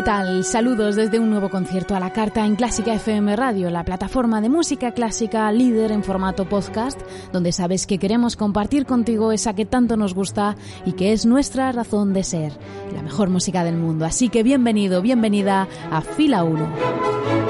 ¿Qué tal? Saludos desde un nuevo concierto a la carta en Clásica FM Radio, la plataforma de música clásica líder en formato podcast, donde sabes que queremos compartir contigo esa que tanto nos gusta y que es nuestra razón de ser, la mejor música del mundo. Así que bienvenido, bienvenida a Fila 1.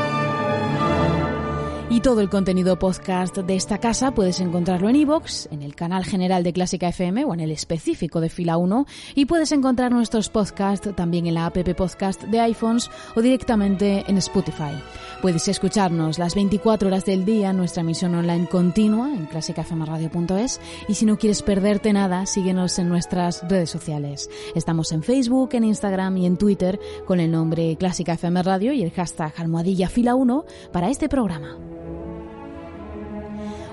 Y todo el contenido podcast de esta casa puedes encontrarlo en iVoox, en el canal general de Clásica FM o en el específico de Fila 1 y puedes encontrar nuestros podcasts también en la app podcast de iPhones o directamente en Spotify. Puedes escucharnos las 24 horas del día nuestra emisión online continua en clásicafmradio.es y si no quieres perderte nada, síguenos en nuestras redes sociales. Estamos en Facebook, en Instagram y en Twitter con el nombre Clásica FM Radio y el hashtag almohadilla fila 1 para este programa.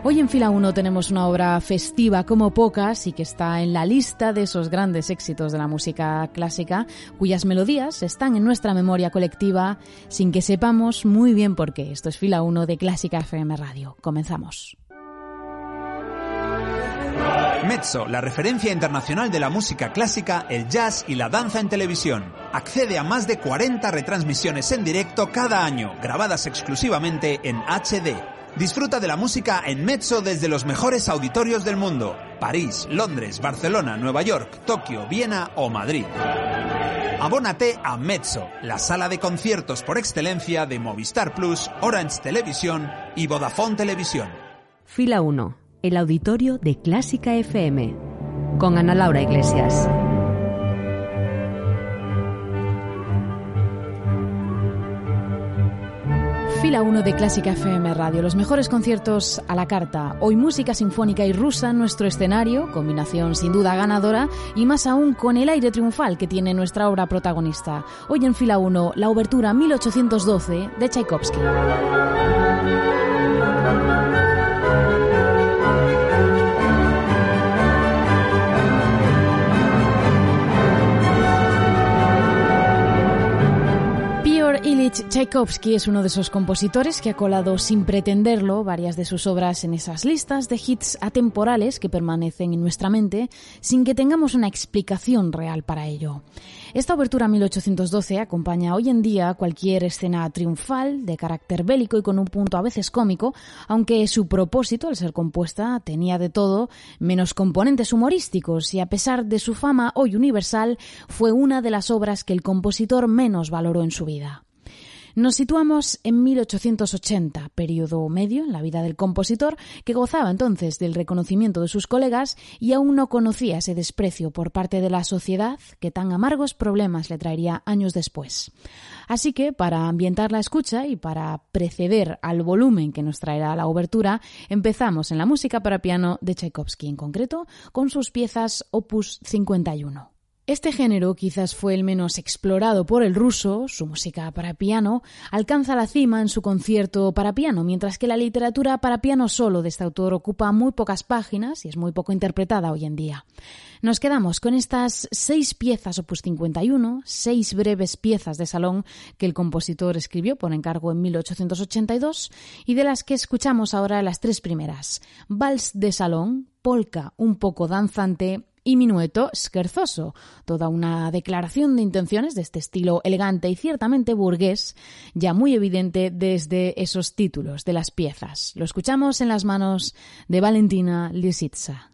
Hoy en Fila 1 tenemos una obra festiva como pocas y que está en la lista de esos grandes éxitos de la música clásica, cuyas melodías están en nuestra memoria colectiva sin que sepamos muy bien por qué. Esto es Fila 1 de Clásica FM Radio. Comenzamos. Mezzo, la referencia internacional de la música clásica, el jazz y la danza en televisión. Accede a más de 40 retransmisiones en directo cada año, grabadas exclusivamente en HD. Disfruta de la música en Mezzo desde los mejores auditorios del mundo. París, Londres, Barcelona, Nueva York, Tokio, Viena o Madrid. Abónate a Mezzo, la sala de conciertos por excelencia de Movistar Plus, Orange Televisión y Vodafone Televisión. Fila 1, el auditorio de Clásica FM, con Ana Laura Iglesias. Fila 1 de Clásica FM Radio, los mejores conciertos a la carta. Hoy música sinfónica y rusa en nuestro escenario, combinación sin duda ganadora, y más aún con el aire triunfal que tiene nuestra obra protagonista. Hoy en Fila 1, la obertura 1812 de Tchaikovsky. Tchaikovsky es uno de esos compositores que ha colado sin pretenderlo varias de sus obras en esas listas de hits atemporales que permanecen en nuestra mente sin que tengamos una explicación real para ello. Esta obertura 1812 acompaña hoy en día cualquier escena triunfal de carácter bélico y con un punto a veces cómico, aunque su propósito, al ser compuesta, tenía de todo menos componentes humorísticos y a pesar de su fama hoy universal, fue una de las obras que el compositor menos valoró en su vida. Nos situamos en 1880, periodo medio en la vida del compositor, que gozaba entonces del reconocimiento de sus colegas y aún no conocía ese desprecio por parte de la sociedad que tan amargos problemas le traería años después. Así que, para ambientar la escucha y para preceder al volumen que nos traerá la obertura, empezamos en la música para piano de Tchaikovsky, en concreto con sus piezas Opus 51. Este género quizás fue el menos explorado por el ruso, su música para piano alcanza la cima en su concierto para piano, mientras que la literatura para piano solo de este autor ocupa muy pocas páginas y es muy poco interpretada hoy en día. Nos quedamos con estas seis piezas opus 51, seis breves piezas de salón que el compositor escribió por encargo en 1882 y de las que escuchamos ahora las tres primeras. Vals de salón, polka un poco danzante y Minueto Scherzoso, toda una declaración de intenciones de este estilo elegante y ciertamente burgués, ya muy evidente desde esos títulos de las piezas. Lo escuchamos en las manos de Valentina Lisitsa.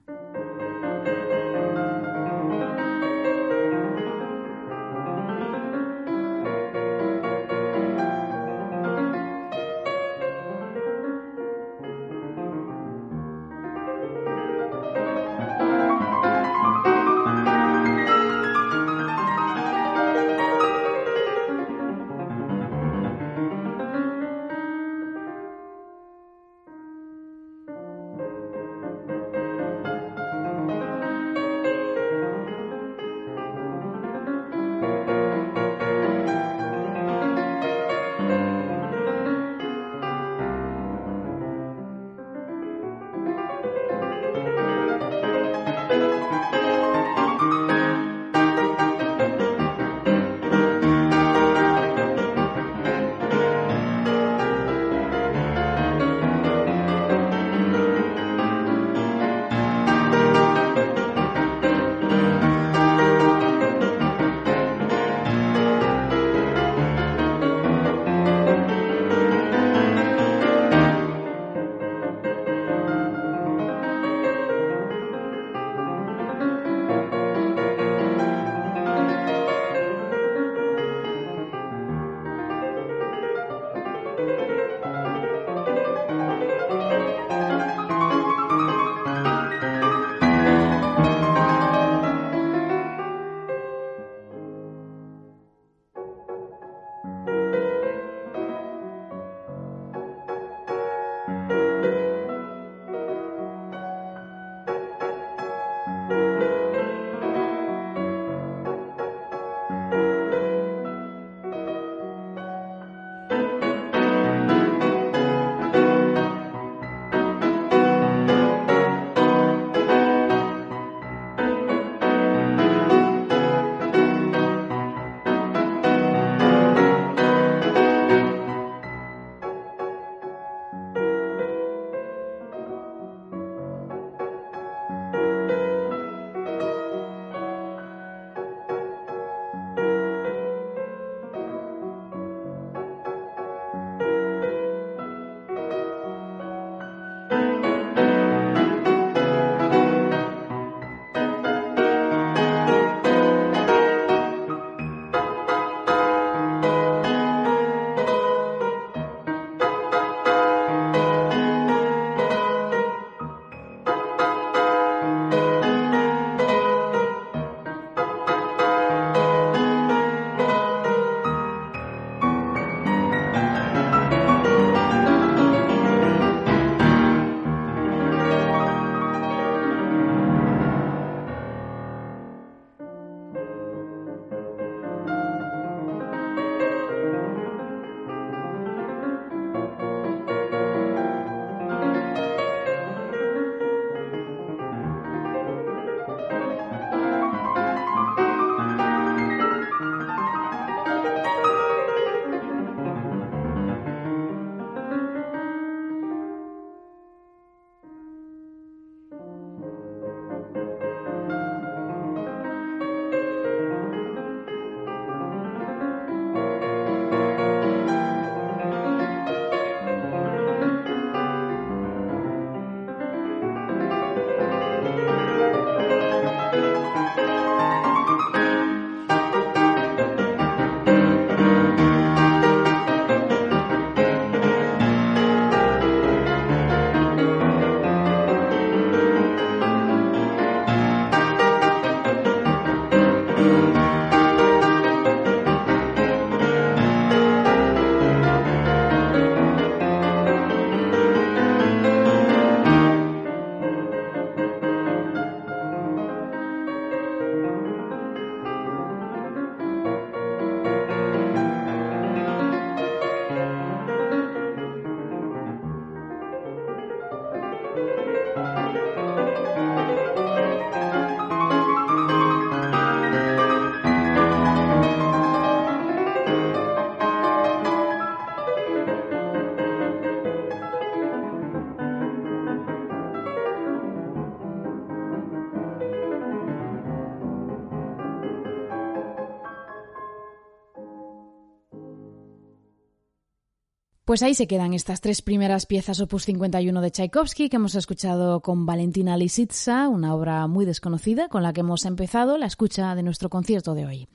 Pues ahí se quedan estas tres primeras piezas opus 51 de Tchaikovsky que hemos escuchado con Valentina Lisitsa, una obra muy desconocida con la que hemos empezado la escucha de nuestro concierto de hoy.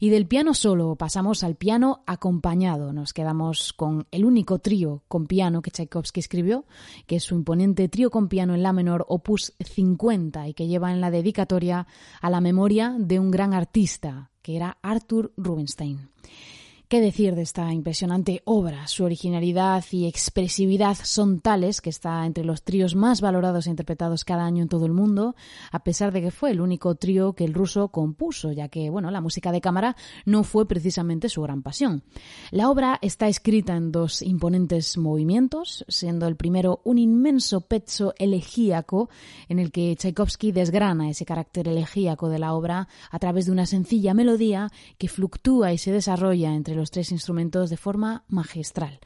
Y del piano solo pasamos al piano acompañado. Nos quedamos con el único trío con piano que Tchaikovsky escribió, que es su imponente trío con piano en la menor opus 50 y que lleva en la dedicatoria a la memoria de un gran artista, que era Arthur Rubinstein. ¿Qué decir de esta impresionante obra? Su originalidad y expresividad son tales que está entre los tríos más valorados e interpretados cada año en todo el mundo, a pesar de que fue el único trío que el ruso compuso, ya que, bueno, la música de cámara no fue precisamente su gran pasión. La obra está escrita en dos imponentes movimientos, siendo el primero un inmenso pezzo elegíaco en el que Tchaikovsky desgrana ese carácter elegíaco de la obra a través de una sencilla melodía que fluctúa y se desarrolla entre los los tres instrumentos de forma magistral.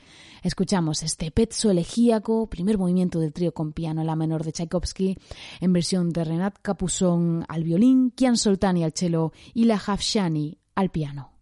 Escuchamos este pezzo elegíaco, primer movimiento del trío con piano en la menor de Tchaikovsky, en versión de Renat Capuzón al violín, Kian Soltani al cello y la Hafshani al piano.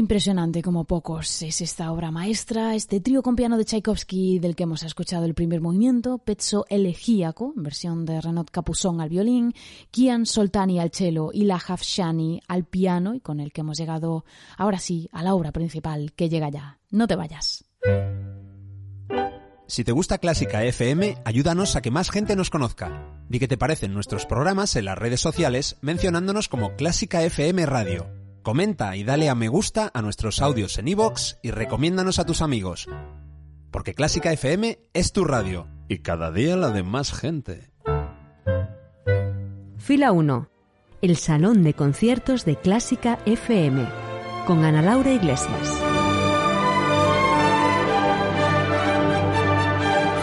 Impresionante como pocos es esta obra maestra, este trío con piano de Tchaikovsky del que hemos escuchado el primer movimiento, Pezzo Elegíaco, versión de Renaud Capuzón al violín, Kian Soltani al cello y la Shani al piano y con el que hemos llegado ahora sí a la obra principal que llega ya. No te vayas. Si te gusta Clásica FM, ayúdanos a que más gente nos conozca. Di qué te parecen nuestros programas en las redes sociales mencionándonos como Clásica FM Radio. Comenta y dale a me gusta a nuestros audios en iVoox y recomiéndanos a tus amigos. Porque Clásica FM es tu radio y cada día la de más gente. Fila 1. El Salón de Conciertos de Clásica FM con Ana Laura Iglesias.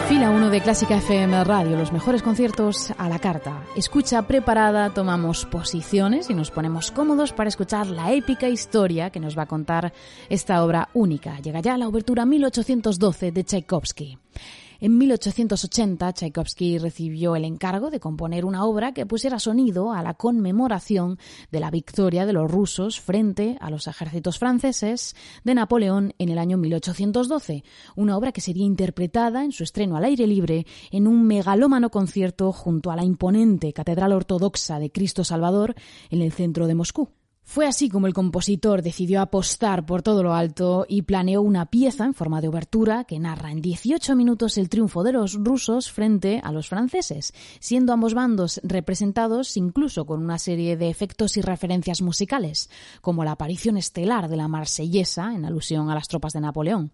Fila 1 de Clásica FM Radio, los mejores conciertos a la carta. Escucha preparada, tomamos posiciones y nos ponemos cómodos para escuchar la épica historia que nos va a contar esta obra única. Llega ya la obertura 1812 de Tchaikovsky. En 1880, Tchaikovsky recibió el encargo de componer una obra que pusiera sonido a la conmemoración de la victoria de los rusos frente a los ejércitos franceses de Napoleón en el año 1812, una obra que sería interpretada en su estreno al aire libre en un megalómano concierto junto a la imponente Catedral Ortodoxa de Cristo Salvador en el centro de Moscú. Fue así como el compositor decidió apostar por todo lo alto y planeó una pieza en forma de obertura que narra en 18 minutos el triunfo de los rusos frente a los franceses, siendo ambos bandos representados incluso con una serie de efectos y referencias musicales, como la aparición estelar de la marsellesa en alusión a las tropas de Napoleón.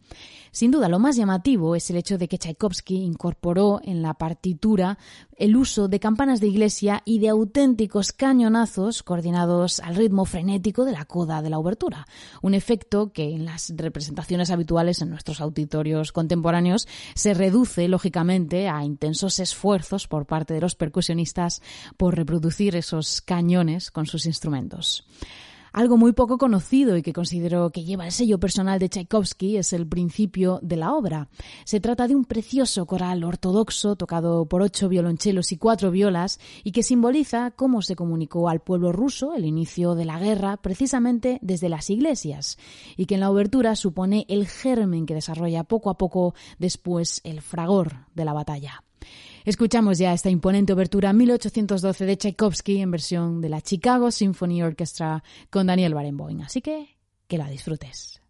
Sin duda, lo más llamativo es el hecho de que Tchaikovsky incorporó en la partitura el uso de campanas de iglesia y de auténticos cañonazos coordinados al ritmo frenético de la coda de la obertura, un efecto que en las representaciones habituales en nuestros auditorios contemporáneos se reduce lógicamente a intensos esfuerzos por parte de los percusionistas por reproducir esos cañones con sus instrumentos. Algo muy poco conocido y que considero que lleva el sello personal de Tchaikovsky es el principio de la obra. Se trata de un precioso coral ortodoxo tocado por ocho violonchelos y cuatro violas y que simboliza cómo se comunicó al pueblo ruso el inicio de la guerra precisamente desde las iglesias y que en la obertura supone el germen que desarrolla poco a poco después el fragor de la batalla. Escuchamos ya esta imponente obertura 1812 de Tchaikovsky en versión de la Chicago Symphony Orchestra con Daniel Barenboim. Así que que la disfrutes.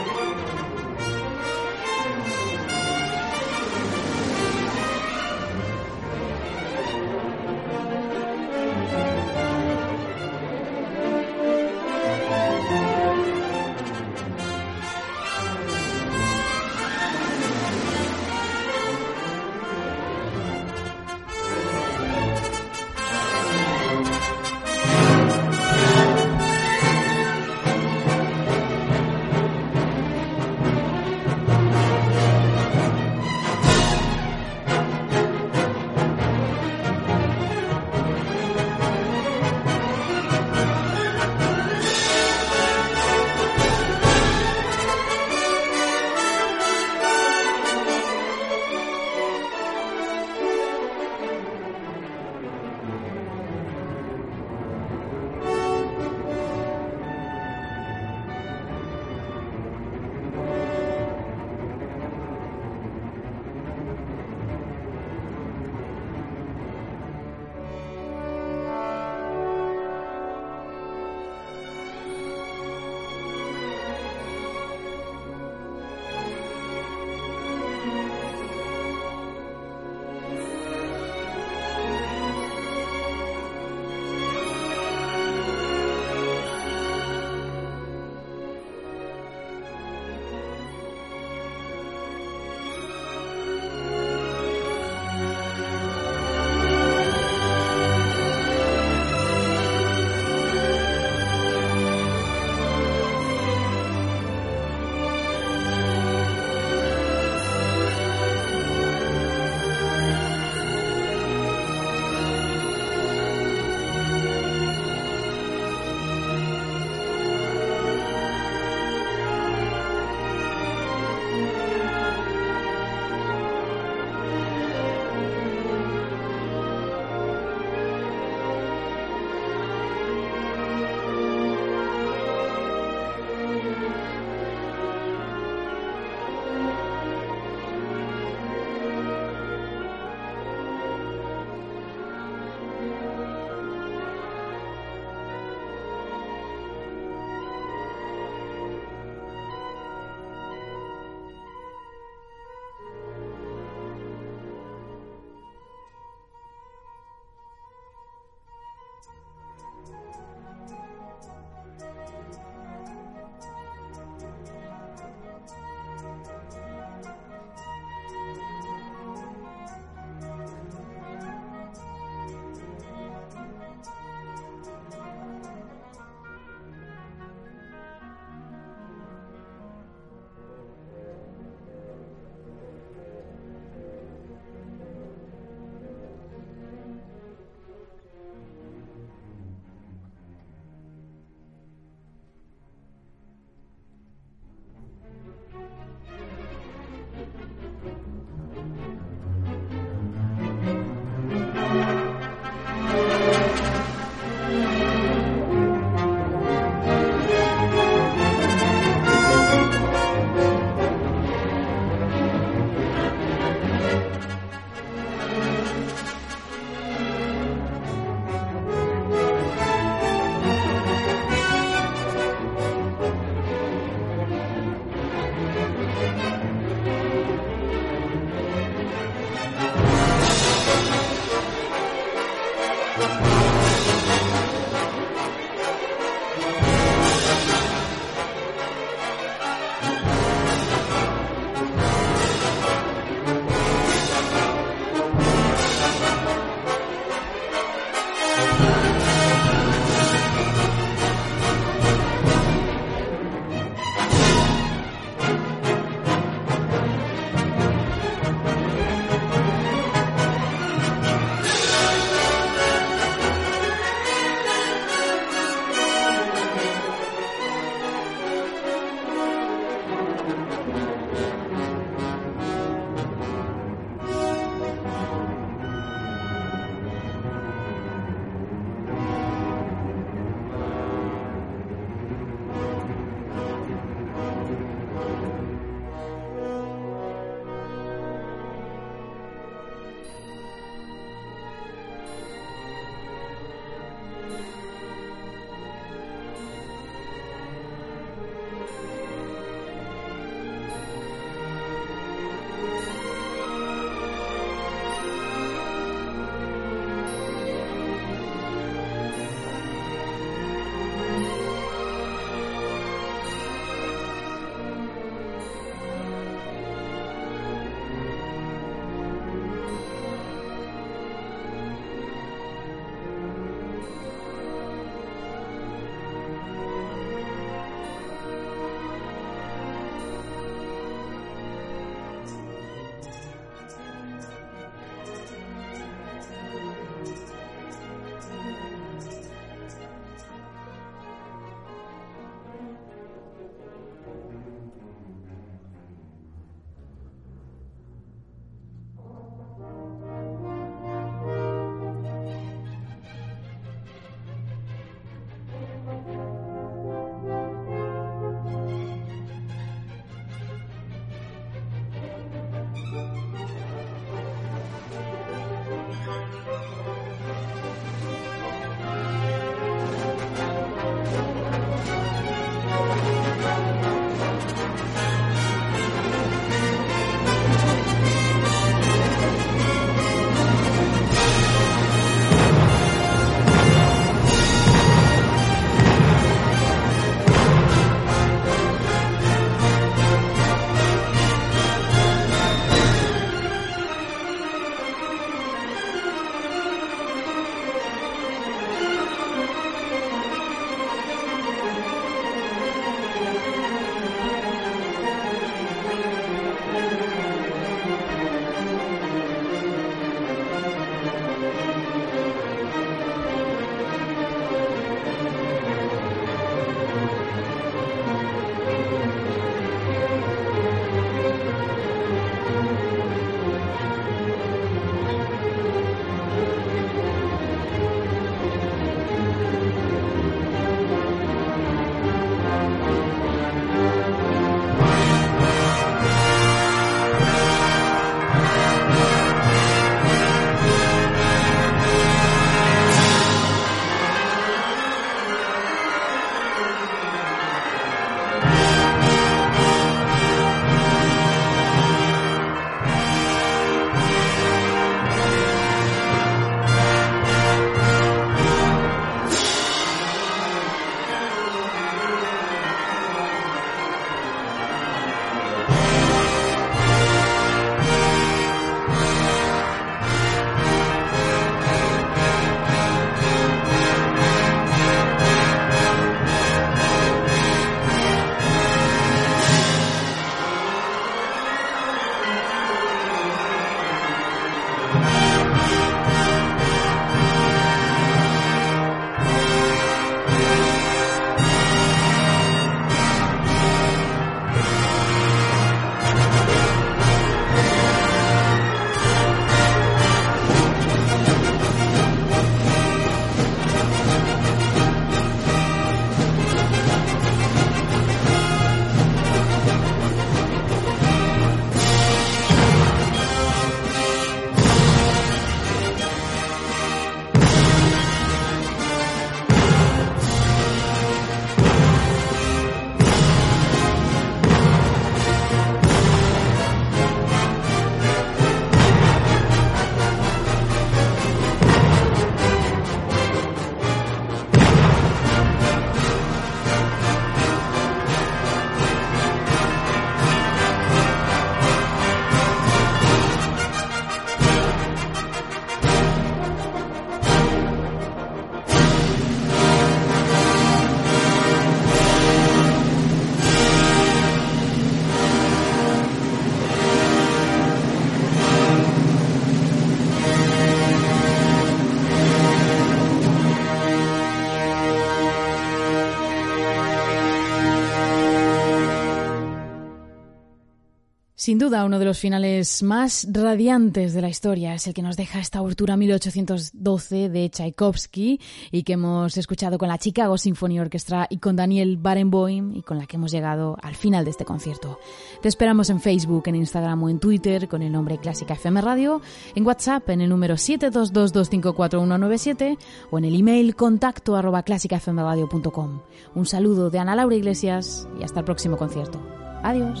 Sin duda, uno de los finales más radiantes de la historia es el que nos deja esta abertura 1812 de Tchaikovsky y que hemos escuchado con la Chicago Symphony Orchestra y con Daniel Barenboim y con la que hemos llegado al final de este concierto. Te esperamos en Facebook, en Instagram o en Twitter con el nombre Clásica FM Radio, en WhatsApp en el número 722254197 o en el email contacto arroba clásicafmradio.com. Un saludo de Ana Laura Iglesias y hasta el próximo concierto. Adiós.